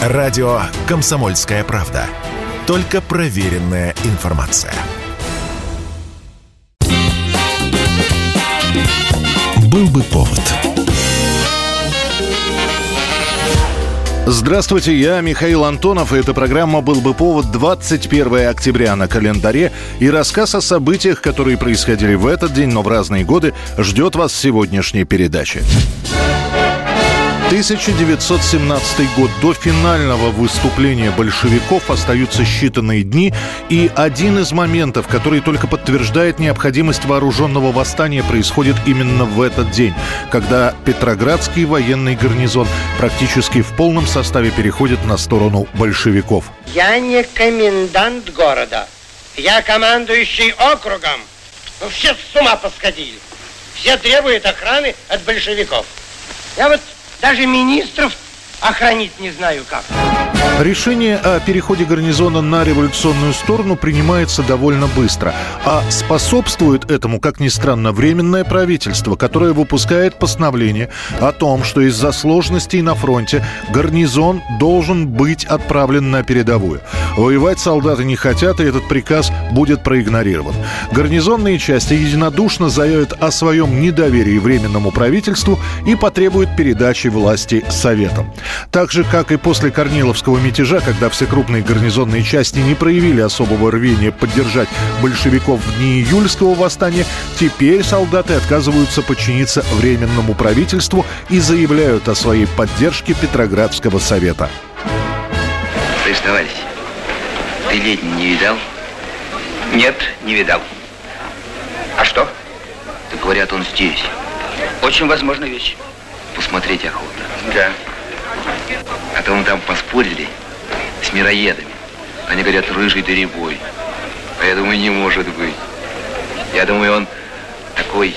Радио «Комсомольская правда». Только проверенная информация. Был бы повод. Здравствуйте, я Михаил Антонов, и эта программа «Был бы повод» 21 октября на календаре. И рассказ о событиях, которые происходили в этот день, но в разные годы, ждет вас в сегодняшней передаче. 1917 год. До финального выступления большевиков остаются считанные дни, и один из моментов, который только подтверждает необходимость вооруженного восстания, происходит именно в этот день, когда Петроградский военный гарнизон практически в полном составе переходит на сторону большевиков. Я не комендант города, я командующий округом. Ну, все с ума посходили. Все требуют охраны от большевиков. Я вот даже министров охранить не знаю как. Решение о переходе гарнизона на революционную сторону принимается довольно быстро. А способствует этому, как ни странно, Временное правительство, которое выпускает постановление о том, что из-за сложностей на фронте гарнизон должен быть отправлен на передовую. Воевать солдаты не хотят, и этот приказ будет проигнорирован. Гарнизонные части единодушно заявят о своем недоверии Временному правительству и потребуют передачи власти Советам. Так же, как и после Корниловского мятежа, когда все крупные гарнизонные части не проявили особого рвения поддержать большевиков в дни июльского восстания, теперь солдаты отказываются подчиниться Временному правительству и заявляют о своей поддержке Петроградского совета. Слышь, товарищ, ты летний не видал? Нет, не видал. А что? Так говорят, он здесь. Очень возможная вещь. Посмотреть охота. Да. А то мы там поспорили с мироедами. Они говорят, рыжий рябой. А я думаю, не может быть. Я думаю, он такой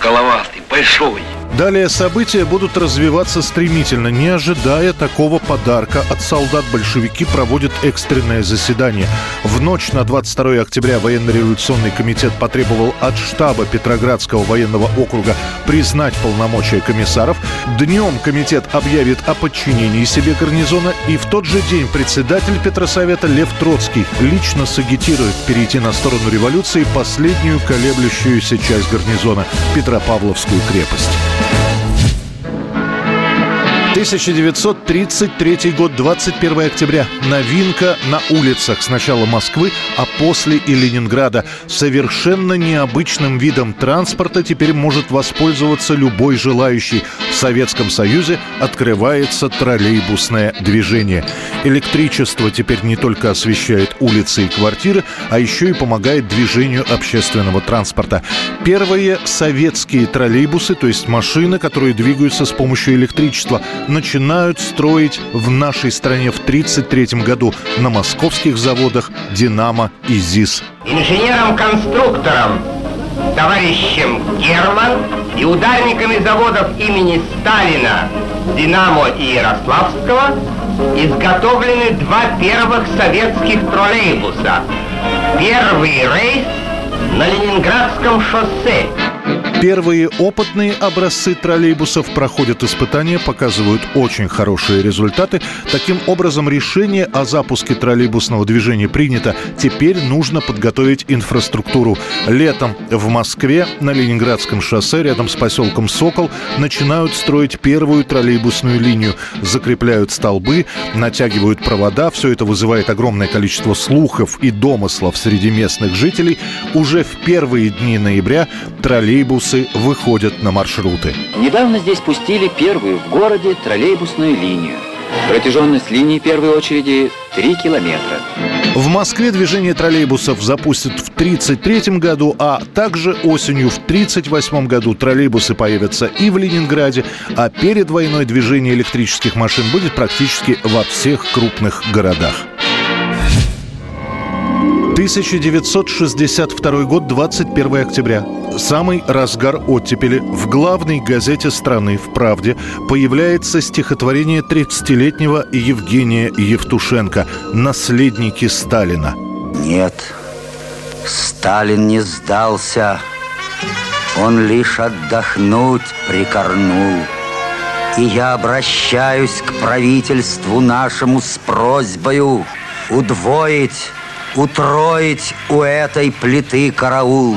головастый, большой. Далее события будут развиваться стремительно. Не ожидая такого подарка от солдат, большевики проводят экстренное заседание. В ночь на 22 октября военно-революционный комитет потребовал от штаба Петроградского военного округа признать полномочия комиссаров. Днем комитет объявит о подчинении себе гарнизона. И в тот же день председатель Петросовета Лев Троцкий лично сагитирует перейти на сторону революции последнюю колеблющуюся часть гарнизона – Петропавловскую крепость. 1933 год, 21 октября. Новинка на улицах сначала Москвы, а после и Ленинграда. Совершенно необычным видом транспорта теперь может воспользоваться любой желающий. В Советском Союзе открывается троллейбусное движение. Электричество теперь не только освещает улицы и квартиры, а еще и помогает движению общественного транспорта. Первые советские троллейбусы, то есть машины, которые двигаются с помощью электричества – начинают строить в нашей стране в 1933 году на московских заводах «Динамо» и ЗИС. Инженером-конструктором товарищем Герман и ударниками заводов имени Сталина, Динамо и Ярославского изготовлены два первых советских троллейбуса. Первый рейс на Ленинградском шоссе Первые опытные образцы троллейбусов проходят испытания, показывают очень хорошие результаты. Таким образом, решение о запуске троллейбусного движения принято. Теперь нужно подготовить инфраструктуру. Летом в Москве на Ленинградском шоссе рядом с поселком Сокол начинают строить первую троллейбусную линию. Закрепляют столбы, натягивают провода. Все это вызывает огромное количество слухов и домыслов среди местных жителей. Уже в первые дни ноября троллейбус автобусы выходят на маршруты. Недавно здесь пустили первую в городе троллейбусную линию. Протяженность линии первой очереди 3 километра. В Москве движение троллейбусов запустят в 1933 году, а также осенью в 1938 году троллейбусы появятся и в Ленинграде, а перед войной движение электрических машин будет практически во всех крупных городах. 1962 год, 21 октября. Самый разгар оттепели. В главной газете страны «В правде» появляется стихотворение 30-летнего Евгения Евтушенко «Наследники Сталина». Нет, Сталин не сдался. Он лишь отдохнуть прикорнул. И я обращаюсь к правительству нашему с просьбою удвоить, утроить у этой плиты караул.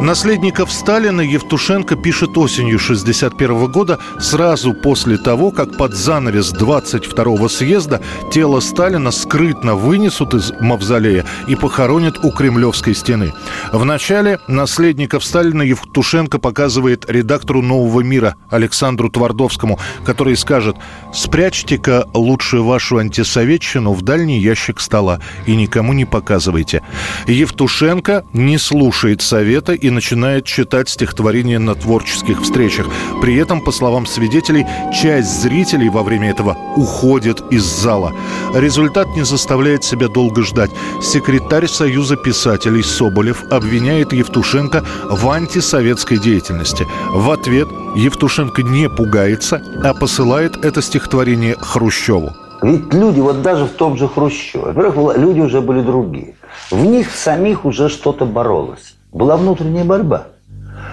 Наследников Сталина Евтушенко пишет осенью 1961 года, сразу после того, как под занавес 22-го съезда тело Сталина скрытно вынесут из мавзолея и похоронят у Кремлевской стены. Вначале наследников Сталина Евтушенко показывает редактору «Нового мира» Александру Твардовскому, который скажет «Спрячьте-ка лучше вашу антисоветчину в дальний ящик стола и никому не показывайте». Евтушенко не слушает совета и начинает читать стихотворения на творческих встречах. При этом, по словам свидетелей, часть зрителей во время этого уходит из зала. Результат не заставляет себя долго ждать. Секретарь Союза писателей Соболев обвиняет Евтушенко в антисоветской деятельности. В ответ Евтушенко не пугается, а посылает это стихотворение Хрущеву. Ведь люди, вот даже в том же Хрущеве, во-первых, люди уже были другие. В них самих уже что-то боролось была внутренняя борьба.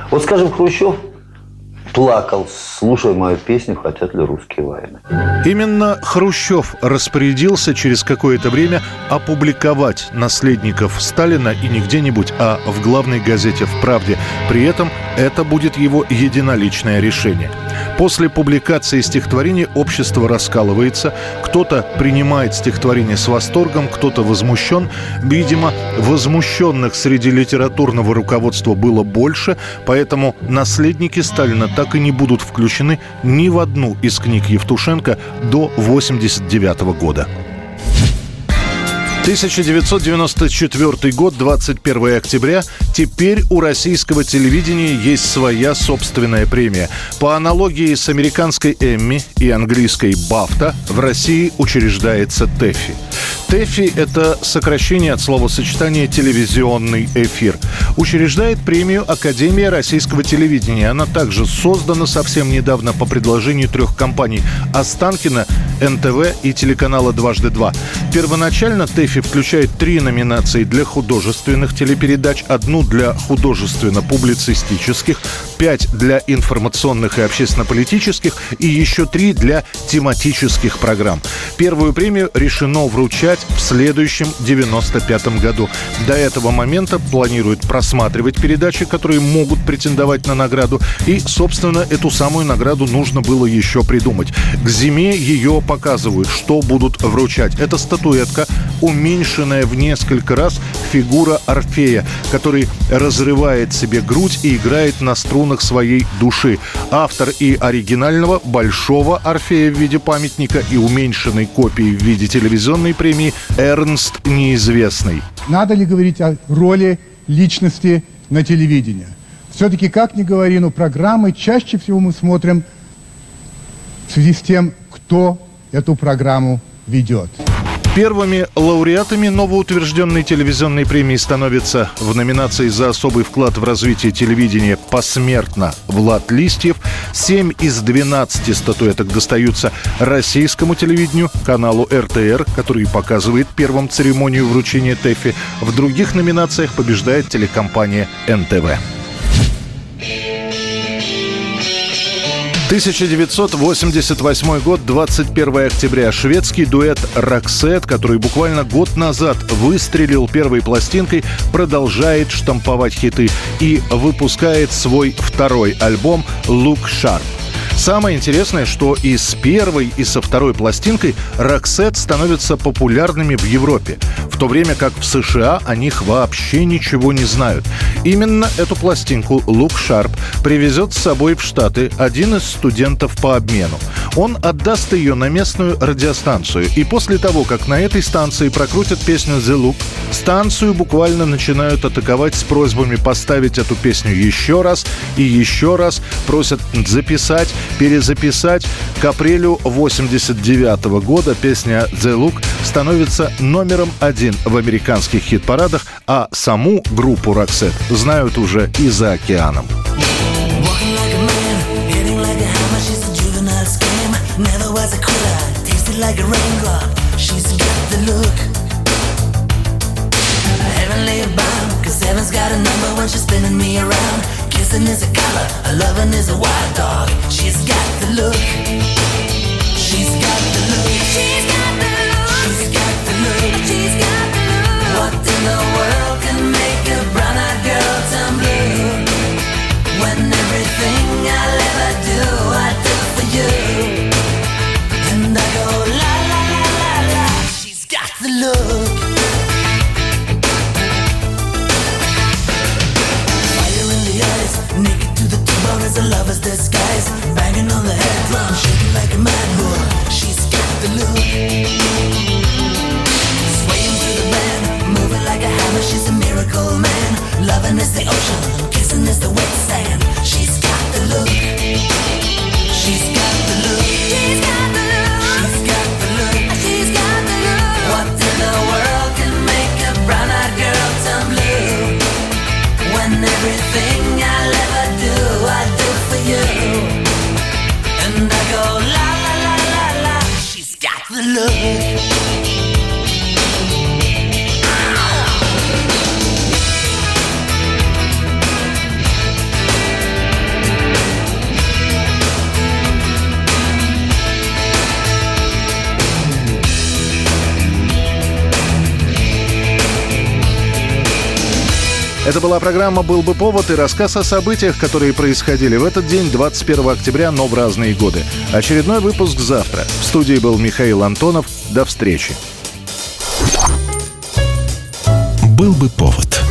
Вот, скажем, Хрущев плакал, слушая мою песню «Хотят ли русские войны». Именно Хрущев распорядился через какое-то время опубликовать наследников Сталина и не где-нибудь, а в главной газете «В правде». При этом это будет его единоличное решение – После публикации стихотворения общество раскалывается. Кто-то принимает стихотворение с восторгом, кто-то возмущен. Видимо, возмущенных среди литературного руководства было больше, поэтому наследники Сталина так и не будут включены ни в одну из книг Евтушенко до 1989 года. 1994 год, 21 октября. Теперь у российского телевидения есть своя собственная премия. По аналогии с американской Эмми и английской Бафта в России учреждается ТЭФИ. ТЭФИ – это сокращение от словосочетания «телевизионный эфир». Учреждает премию Академия российского телевидения. Она также создана совсем недавно по предложению трех компаний – Останкина, НТВ и телеканала «Дважды два». Первоначально ТЭФИ включает три номинации для художественных телепередач, одну для художественно-публицистических, пять для информационных и общественно-политических и еще три для тематических программ. Первую премию решено вручать в следующем 95-м году. До этого момента планируют просматривать передачи, которые могут претендовать на награду. И, собственно, эту самую награду нужно было еще придумать. К зиме ее показывают, что будут вручать. Это статуэтка, уменьшенная в несколько раз фигура Орфея, который разрывает себе грудь и играет на струнах своей души. Автор и оригинального большого Орфея в виде памятника и уменьшенной копии в виде телевизионной премии Эрнст Неизвестный. Надо ли говорить о роли личности на телевидении? Все-таки, как ни говори, но программы чаще всего мы смотрим в связи с тем, кто эту программу ведет. Первыми лауреатами новоутвержденной телевизионной премии становятся в номинации за особый вклад в развитие телевидения посмертно Влад Листьев. Семь из 12 статуэток достаются российскому телевидению, каналу РТР, который показывает первым церемонию вручения ТЭФИ. В других номинациях побеждает телекомпания НТВ. 1988 год, 21 октября. Шведский дуэт «Роксет», который буквально год назад выстрелил первой пластинкой, продолжает штамповать хиты и выпускает свой второй альбом «Look Sharp». Самое интересное, что и с первой, и со второй пластинкой Роксет становятся популярными в Европе, в то время как в США о них вообще ничего не знают. Именно эту пластинку Лук Шарп привезет с собой в Штаты один из студентов по обмену. Он отдаст ее на местную радиостанцию, и после того, как на этой станции прокрутят песню «The Look», станцию буквально начинают атаковать с просьбами поставить эту песню еще раз и еще раз, просят записать, перезаписать. К апрелю 89 года песня «The Look» становится номером один в американских хит-парадах, а саму группу «Роксет» знают уже и за океаном. Heaven's got a number when she's spinning me around. Kiss Kissing is a color, a loving is a wild dog. She's got the look. She's got the look. She's got the look. She's got the look. She's got the look. What in the world miss the ocean. Это была программа «Был бы повод» и рассказ о событиях, которые происходили в этот день, 21 октября, но в разные годы. Очередной выпуск завтра. В студии был Михаил Антонов. До встречи. «Был бы повод»